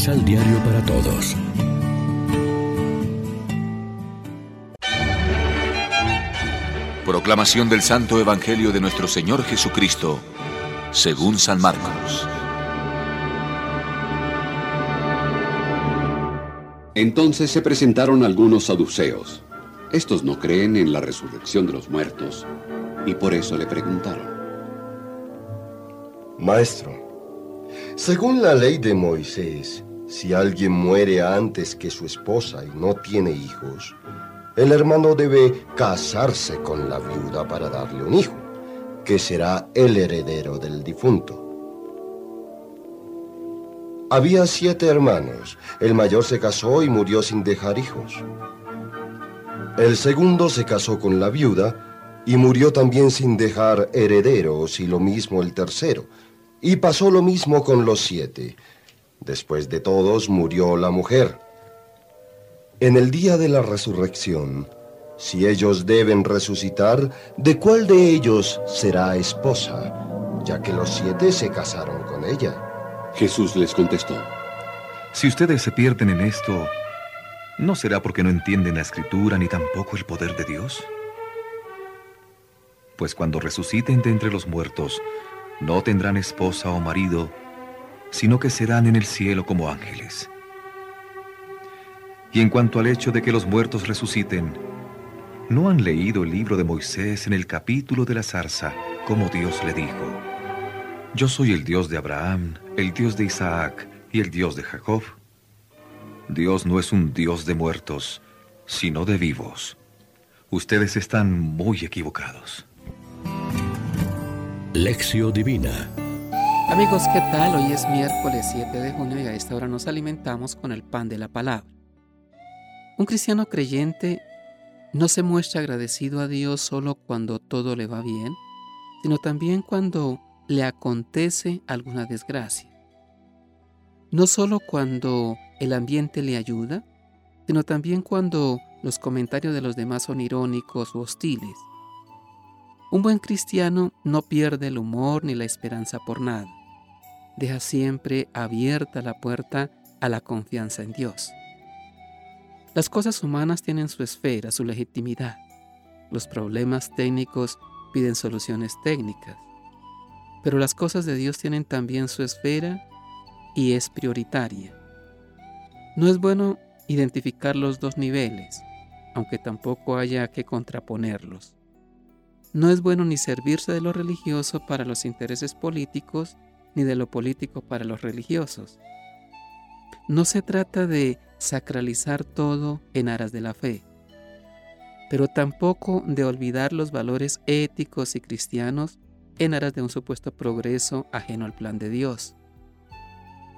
Misal Diario para Todos. Proclamación del Santo Evangelio de nuestro Señor Jesucristo, según San Marcos. Entonces se presentaron algunos saduceos. Estos no creen en la resurrección de los muertos y por eso le preguntaron. Maestro, según la ley de Moisés, si alguien muere antes que su esposa y no tiene hijos, el hermano debe casarse con la viuda para darle un hijo, que será el heredero del difunto. Había siete hermanos. El mayor se casó y murió sin dejar hijos. El segundo se casó con la viuda y murió también sin dejar herederos y lo mismo el tercero. Y pasó lo mismo con los siete. Después de todos murió la mujer. En el día de la resurrección, si ellos deben resucitar, ¿de cuál de ellos será esposa? Ya que los siete se casaron con ella. Jesús les contestó. Si ustedes se pierden en esto, ¿no será porque no entienden la escritura ni tampoco el poder de Dios? Pues cuando resuciten de entre los muertos, no tendrán esposa o marido, sino que serán en el cielo como ángeles. Y en cuanto al hecho de que los muertos resuciten, ¿no han leído el libro de Moisés en el capítulo de la zarza, como Dios le dijo? Yo soy el Dios de Abraham, el Dios de Isaac y el Dios de Jacob. Dios no es un Dios de muertos, sino de vivos. Ustedes están muy equivocados. Lección Divina Amigos, ¿qué tal? Hoy es miércoles 7 de junio y a esta hora nos alimentamos con el pan de la palabra. Un cristiano creyente no se muestra agradecido a Dios solo cuando todo le va bien, sino también cuando le acontece alguna desgracia. No solo cuando el ambiente le ayuda, sino también cuando los comentarios de los demás son irónicos o hostiles. Un buen cristiano no pierde el humor ni la esperanza por nada. Deja siempre abierta la puerta a la confianza en Dios. Las cosas humanas tienen su esfera, su legitimidad. Los problemas técnicos piden soluciones técnicas. Pero las cosas de Dios tienen también su esfera y es prioritaria. No es bueno identificar los dos niveles, aunque tampoco haya que contraponerlos. No es bueno ni servirse de lo religioso para los intereses políticos, ni de lo político para los religiosos. No se trata de sacralizar todo en aras de la fe, pero tampoco de olvidar los valores éticos y cristianos en aras de un supuesto progreso ajeno al plan de Dios.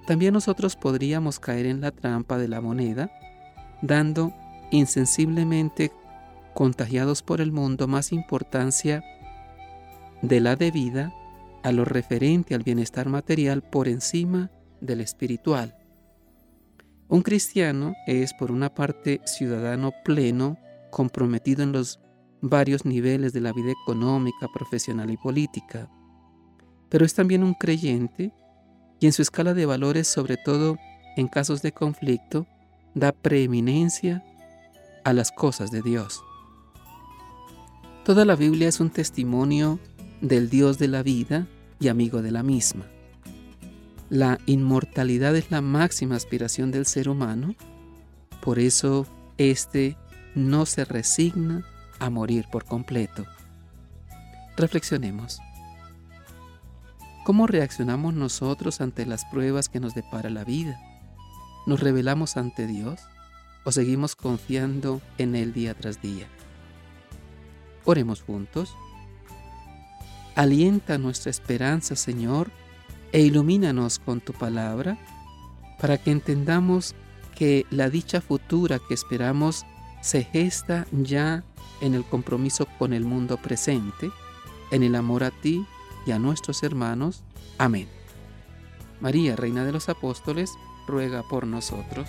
También nosotros podríamos caer en la trampa de la moneda, dando insensiblemente, contagiados por el mundo, más importancia de la debida a lo referente al bienestar material por encima del espiritual. Un cristiano es, por una parte, ciudadano pleno, comprometido en los varios niveles de la vida económica, profesional y política. Pero es también un creyente y en su escala de valores, sobre todo en casos de conflicto, da preeminencia a las cosas de Dios. Toda la Biblia es un testimonio del Dios de la vida y amigo de la misma. La inmortalidad es la máxima aspiración del ser humano, por eso éste no se resigna a morir por completo. Reflexionemos. ¿Cómo reaccionamos nosotros ante las pruebas que nos depara la vida? ¿Nos rebelamos ante Dios o seguimos confiando en Él día tras día? Oremos juntos. Alienta nuestra esperanza, Señor, e ilumínanos con tu palabra para que entendamos que la dicha futura que esperamos se gesta ya en el compromiso con el mundo presente, en el amor a ti y a nuestros hermanos. Amén. María, Reina de los Apóstoles, ruega por nosotros.